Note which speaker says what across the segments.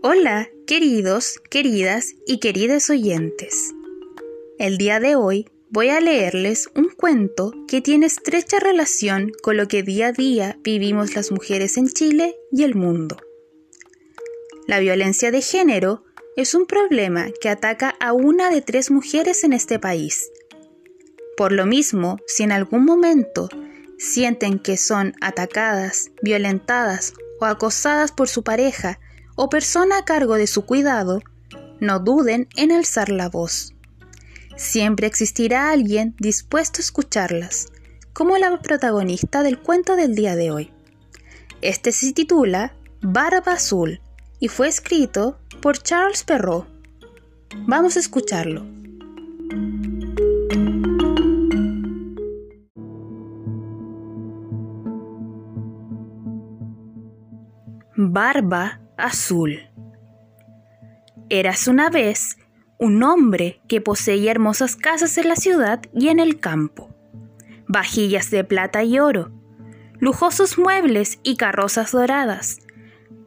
Speaker 1: Hola, queridos, queridas y queridas oyentes. El día de hoy voy a leerles un cuento que tiene estrecha relación con lo que día a día vivimos las mujeres en Chile y el mundo. La violencia de género es un problema que ataca a una de tres mujeres en este país. Por lo mismo, si en algún momento sienten que son atacadas, violentadas o acosadas por su pareja o persona a cargo de su cuidado, no duden en alzar la voz. Siempre existirá alguien dispuesto a escucharlas, como la protagonista del cuento del día de hoy. Este se titula Barba Azul y fue escrito por Charles Perrault. Vamos a escucharlo. Barba azul. Eras una vez un hombre que poseía hermosas casas en la ciudad y en el campo, vajillas de plata y oro, lujosos muebles y carrozas doradas.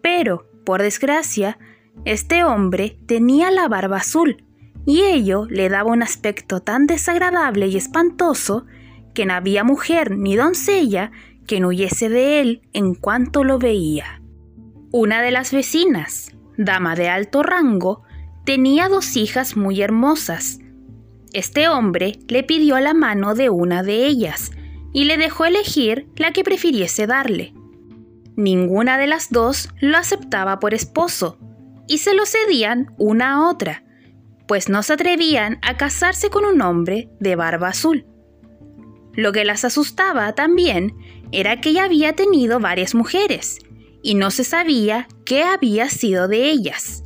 Speaker 1: Pero, por desgracia, este hombre tenía la barba azul, y ello le daba un aspecto tan desagradable y espantoso que no había mujer ni doncella que no huyese de él en cuanto lo veía. Una de las vecinas, dama de alto rango, tenía dos hijas muy hermosas. Este hombre le pidió la mano de una de ellas y le dejó elegir la que prefiriese darle. Ninguna de las dos lo aceptaba por esposo y se lo cedían una a otra, pues no se atrevían a casarse con un hombre de barba azul. Lo que las asustaba también era que ella había tenido varias mujeres y no se sabía qué había sido de ellas.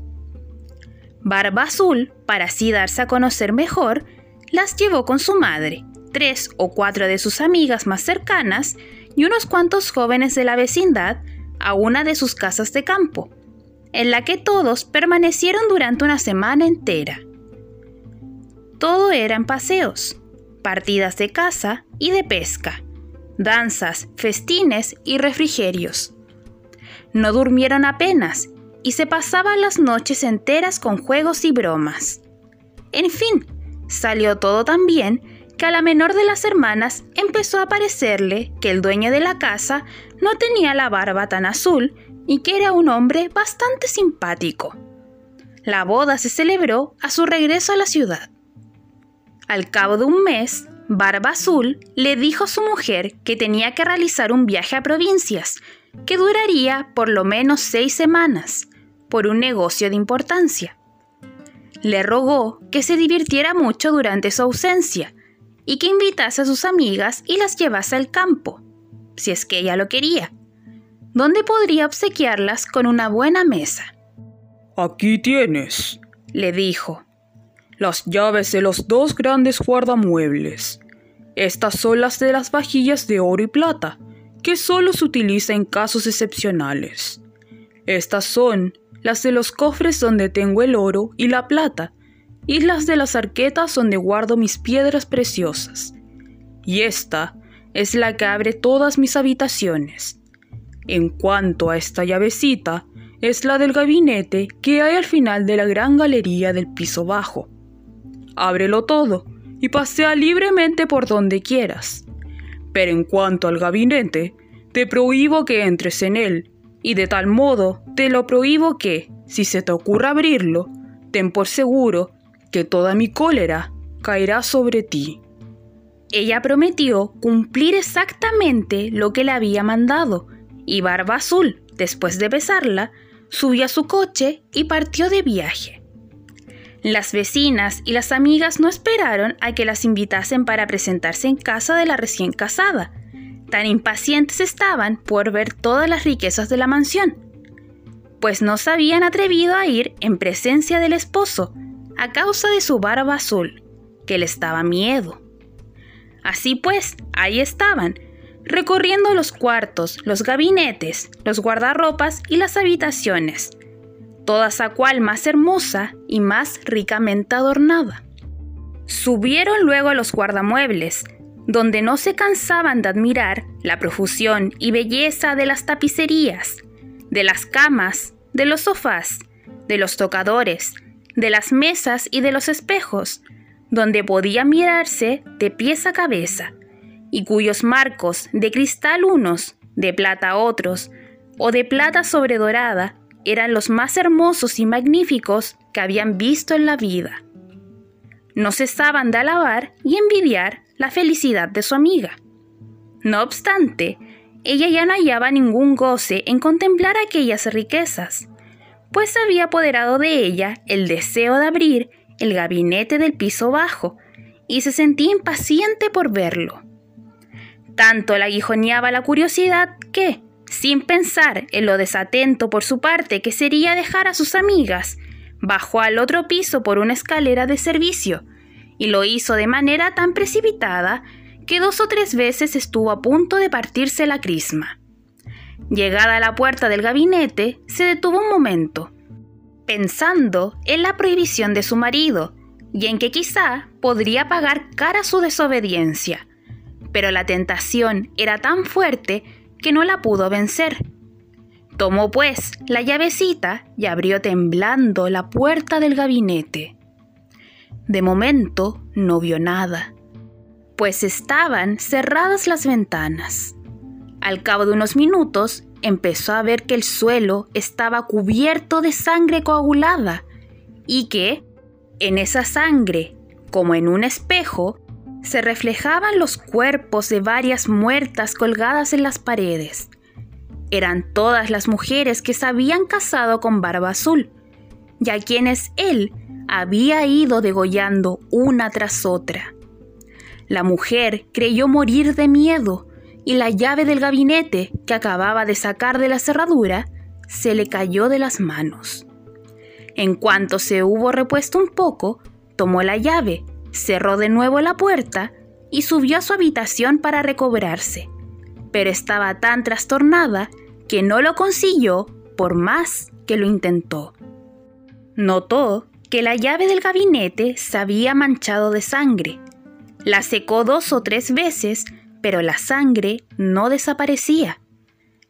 Speaker 1: Barba Azul, para así darse a conocer mejor, las llevó con su madre, tres o cuatro de sus amigas más cercanas y unos cuantos jóvenes de la vecindad a una de sus casas de campo, en la que todos permanecieron durante una semana entera. Todo eran paseos, partidas de caza y de pesca, danzas, festines y refrigerios. No durmieron apenas y se pasaban las noches enteras con juegos y bromas. En fin, salió todo tan bien que a la menor de las hermanas empezó a parecerle que el dueño de la casa no tenía la barba tan azul y que era un hombre bastante simpático. La boda se celebró a su regreso a la ciudad. Al cabo de un mes, Barba Azul le dijo a su mujer que tenía que realizar un viaje a provincias que duraría por lo menos seis semanas, por un negocio de importancia. Le rogó que se divirtiera mucho durante su ausencia y que invitase a sus amigas y las llevase al campo, si es que ella lo quería, donde podría obsequiarlas con una buena mesa.
Speaker 2: Aquí tienes, le dijo, las llaves de los dos grandes guardamuebles. Estas son las de las vajillas de oro y plata, que solo se utiliza en casos excepcionales. Estas son las de los cofres donde tengo el oro y la plata, y las de las arquetas donde guardo mis piedras preciosas. Y esta es la que abre todas mis habitaciones. En cuanto a esta llavecita, es la del gabinete que hay al final de la gran galería del piso bajo. Ábrelo todo y pasea libremente por donde quieras. Pero en cuanto al gabinete, te prohíbo que entres en él, y de tal modo te lo prohíbo que, si se te ocurra abrirlo, ten por seguro que toda mi cólera caerá sobre ti.
Speaker 1: Ella prometió cumplir exactamente lo que le había mandado, y Barba Azul, después de besarla, subió a su coche y partió de viaje. Las vecinas y las amigas no esperaron a que las invitasen para presentarse en casa de la recién casada. Tan impacientes estaban por ver todas las riquezas de la mansión, pues no se habían atrevido a ir en presencia del esposo a causa de su barba azul, que le estaba miedo. Así pues, ahí estaban, recorriendo los cuartos, los gabinetes, los guardarropas y las habitaciones, todas a cual más hermosa y más ricamente adornada. Subieron luego a los guardamuebles, donde no se cansaban de admirar la profusión y belleza de las tapicerías, de las camas, de los sofás, de los tocadores, de las mesas y de los espejos, donde podía mirarse de pies a cabeza, y cuyos marcos de cristal unos, de plata otros, o de plata sobredorada, eran los más hermosos y magníficos que habían visto en la vida. No cesaban de alabar y envidiar la felicidad de su amiga. No obstante, ella ya no hallaba ningún goce en contemplar aquellas riquezas, pues se había apoderado de ella el deseo de abrir el gabinete del piso bajo, y se sentía impaciente por verlo. Tanto la aguijoneaba la curiosidad que, sin pensar en lo desatento por su parte que sería dejar a sus amigas, bajó al otro piso por una escalera de servicio, y lo hizo de manera tan precipitada que dos o tres veces estuvo a punto de partirse la crisma. Llegada a la puerta del gabinete, se detuvo un momento, pensando en la prohibición de su marido y en que quizá podría pagar cara su desobediencia. Pero la tentación era tan fuerte que no la pudo vencer. Tomó pues la llavecita y abrió temblando la puerta del gabinete. De momento no vio nada, pues estaban cerradas las ventanas. Al cabo de unos minutos empezó a ver que el suelo estaba cubierto de sangre coagulada y que, en esa sangre, como en un espejo, se reflejaban los cuerpos de varias muertas colgadas en las paredes. Eran todas las mujeres que se habían casado con Barba Azul, y a quienes él había ido degollando una tras otra. La mujer creyó morir de miedo y la llave del gabinete que acababa de sacar de la cerradura se le cayó de las manos. En cuanto se hubo repuesto un poco, tomó la llave, cerró de nuevo la puerta y subió a su habitación para recobrarse, pero estaba tan trastornada que no lo consiguió por más que lo intentó. Notó que la llave del gabinete se había manchado de sangre. La secó dos o tres veces pero la sangre no desaparecía.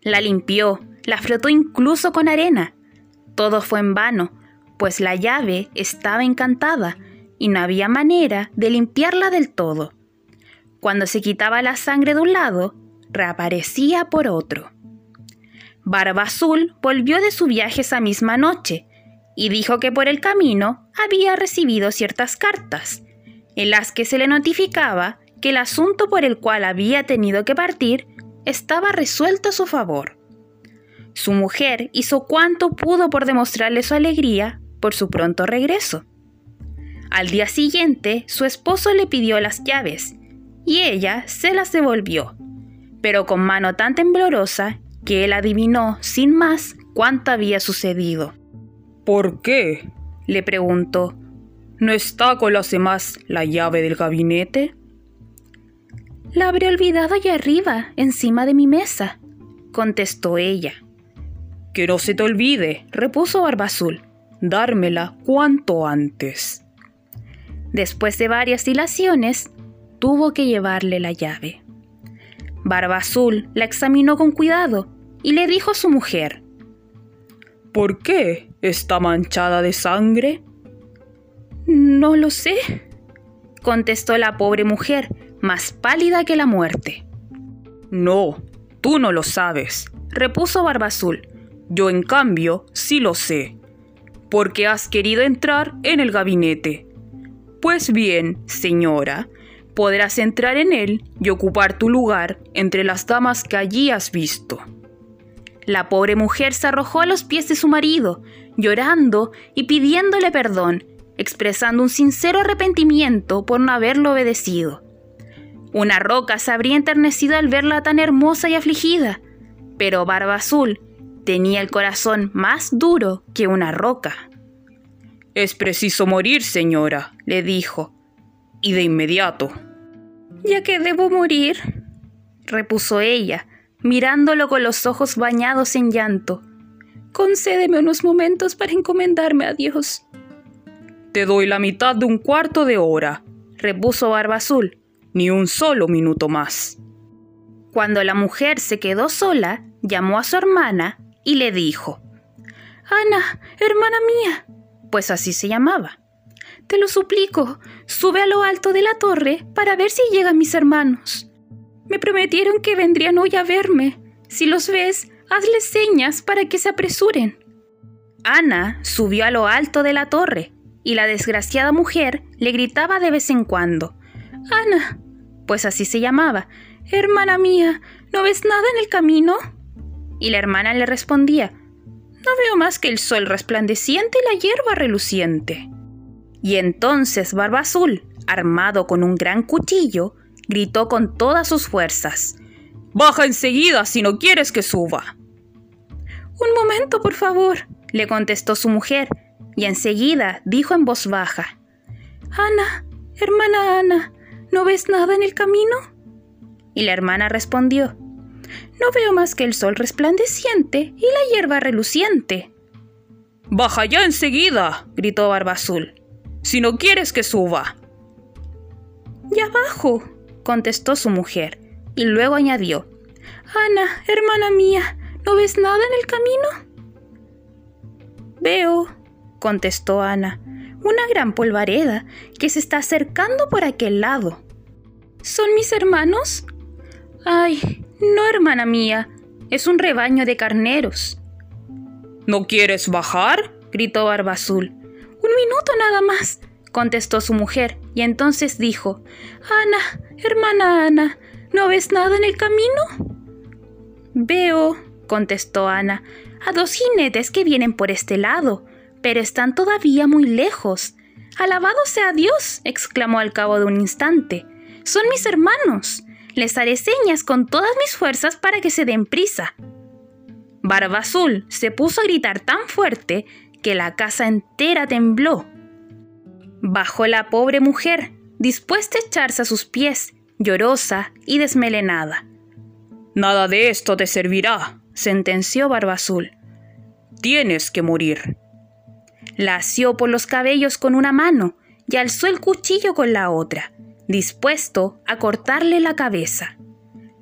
Speaker 1: La limpió, la frotó incluso con arena. Todo fue en vano, pues la llave estaba encantada y no había manera de limpiarla del todo. Cuando se quitaba la sangre de un lado, reaparecía por otro. Barba Azul volvió de su viaje esa misma noche y dijo que por el camino había recibido ciertas cartas, en las que se le notificaba que el asunto por el cual había tenido que partir estaba resuelto a su favor. Su mujer hizo cuanto pudo por demostrarle su alegría por su pronto regreso. Al día siguiente, su esposo le pidió las llaves y ella se las devolvió, pero con mano tan temblorosa que él adivinó sin más cuánto había sucedido.
Speaker 2: ¿Por qué? le preguntó. ¿No está con las demás la llave del gabinete?
Speaker 1: La habré olvidado allá arriba, encima de mi mesa, contestó ella.
Speaker 2: Que no se te olvide, repuso Barba Azul, dármela cuanto antes.
Speaker 1: Después de varias dilaciones, tuvo que llevarle la llave. Barba Azul la examinó con cuidado y le dijo a su mujer,
Speaker 2: ¿Por qué está manchada de sangre?
Speaker 1: No lo sé, contestó la pobre mujer, más pálida que la muerte.
Speaker 2: No, tú no lo sabes, repuso Barba Azul. Yo, en cambio, sí lo sé. Porque has querido entrar en el gabinete. Pues bien, señora, podrás entrar en él y ocupar tu lugar entre las damas que allí has visto. La pobre mujer se arrojó a los pies de su marido, llorando y pidiéndole perdón, expresando un sincero arrepentimiento por no haberlo obedecido. Una roca se habría enternecido al verla tan hermosa y afligida, pero Barba Azul tenía el corazón más duro que una roca. Es preciso morir, señora, le dijo, y de inmediato.
Speaker 1: ¿Ya que debo morir? repuso ella, mirándolo con los ojos bañados en llanto. Concédeme unos momentos para encomendarme a Dios.
Speaker 2: Te doy la mitad de un cuarto de hora, repuso Barba Azul, ni un solo minuto más.
Speaker 1: Cuando la mujer se quedó sola, llamó a su hermana y le dijo, Ana, hermana mía, pues así se llamaba. Te lo suplico, sube a lo alto de la torre para ver si llegan mis hermanos. Me prometieron que vendrían hoy a verme. Si los ves, hazles señas para que se apresuren. Ana subió a lo alto de la torre y la desgraciada mujer le gritaba de vez en cuando. Ana, pues así se llamaba, hermana mía, ¿no ves nada en el camino? Y la hermana le respondía, no veo más que el sol resplandeciente y la hierba reluciente. Y entonces Barba Azul, armado con un gran cuchillo, gritó con todas sus fuerzas.
Speaker 2: Baja enseguida si no quieres que suba.
Speaker 1: Un momento, por favor, le contestó su mujer, y enseguida dijo en voz baja. Ana, hermana Ana, ¿no ves nada en el camino? Y la hermana respondió. No veo más que el sol resplandeciente y la hierba reluciente.
Speaker 2: Baja ya enseguida, gritó Barba Azul, si no quieres que suba.
Speaker 1: Ya bajo, contestó su mujer, y luego añadió, Ana, hermana mía, ¿no ves nada en el camino? Veo, contestó Ana, una gran polvareda que se está acercando por aquel lado. ¿Son mis hermanos? Ay, no, hermana mía, es un rebaño de carneros.
Speaker 2: ¿No quieres bajar?
Speaker 1: gritó Barba Azul. Un minuto nada más, contestó su mujer, y entonces dijo Ana, hermana Ana, ¿no ves nada en el camino? Veo, contestó Ana, a dos jinetes que vienen por este lado, pero están todavía muy lejos. Alabado sea Dios, exclamó al cabo de un instante. Son mis hermanos. Les haré señas con todas mis fuerzas para que se den prisa. Barba Azul se puso a gritar tan fuerte que la casa entera tembló. Bajó la pobre mujer, dispuesta a echarse a sus pies, llorosa y desmelenada.
Speaker 2: Nada de esto te servirá, sentenció Barba Azul. Tienes que morir.
Speaker 1: La asió por los cabellos con una mano y alzó el cuchillo con la otra dispuesto a cortarle la cabeza.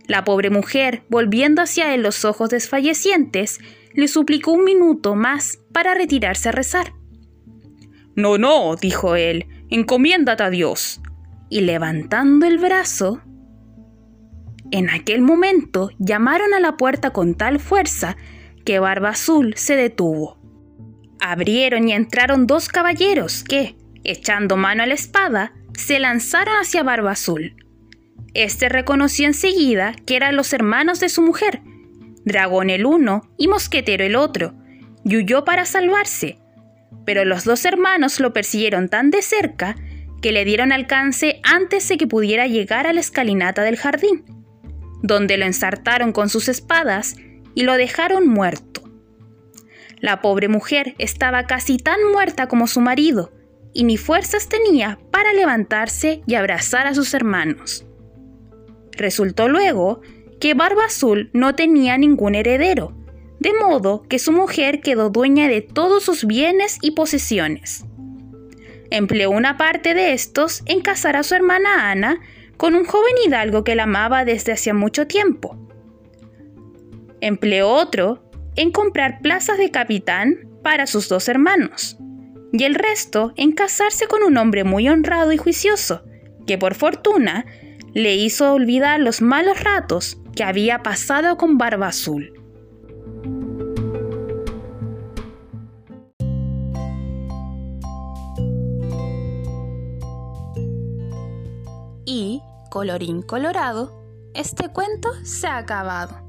Speaker 1: La pobre mujer, volviendo hacia él los ojos desfallecientes, le suplicó un minuto más para retirarse a rezar.
Speaker 2: No, no, dijo él, encomiéndate a Dios.
Speaker 1: Y levantando el brazo, en aquel momento llamaron a la puerta con tal fuerza que Barba Azul se detuvo. Abrieron y entraron dos caballeros que, echando mano a la espada, se lanzaron hacia Barba Azul. Este reconoció enseguida que eran los hermanos de su mujer, Dragón el uno y Mosquetero el otro, y huyó para salvarse. Pero los dos hermanos lo persiguieron tan de cerca que le dieron alcance antes de que pudiera llegar a la escalinata del jardín, donde lo ensartaron con sus espadas y lo dejaron muerto. La pobre mujer estaba casi tan muerta como su marido, y ni fuerzas tenía para levantarse y abrazar a sus hermanos. Resultó luego que Barba Azul no tenía ningún heredero, de modo que su mujer quedó dueña de todos sus bienes y posesiones. Empleó una parte de estos en casar a su hermana Ana con un joven hidalgo que la amaba desde hacía mucho tiempo. Empleó otro en comprar plazas de capitán para sus dos hermanos y el resto en casarse con un hombre muy honrado y juicioso, que por fortuna le hizo olvidar los malos ratos que había pasado con Barba Azul. Y, colorín colorado, este cuento se ha acabado.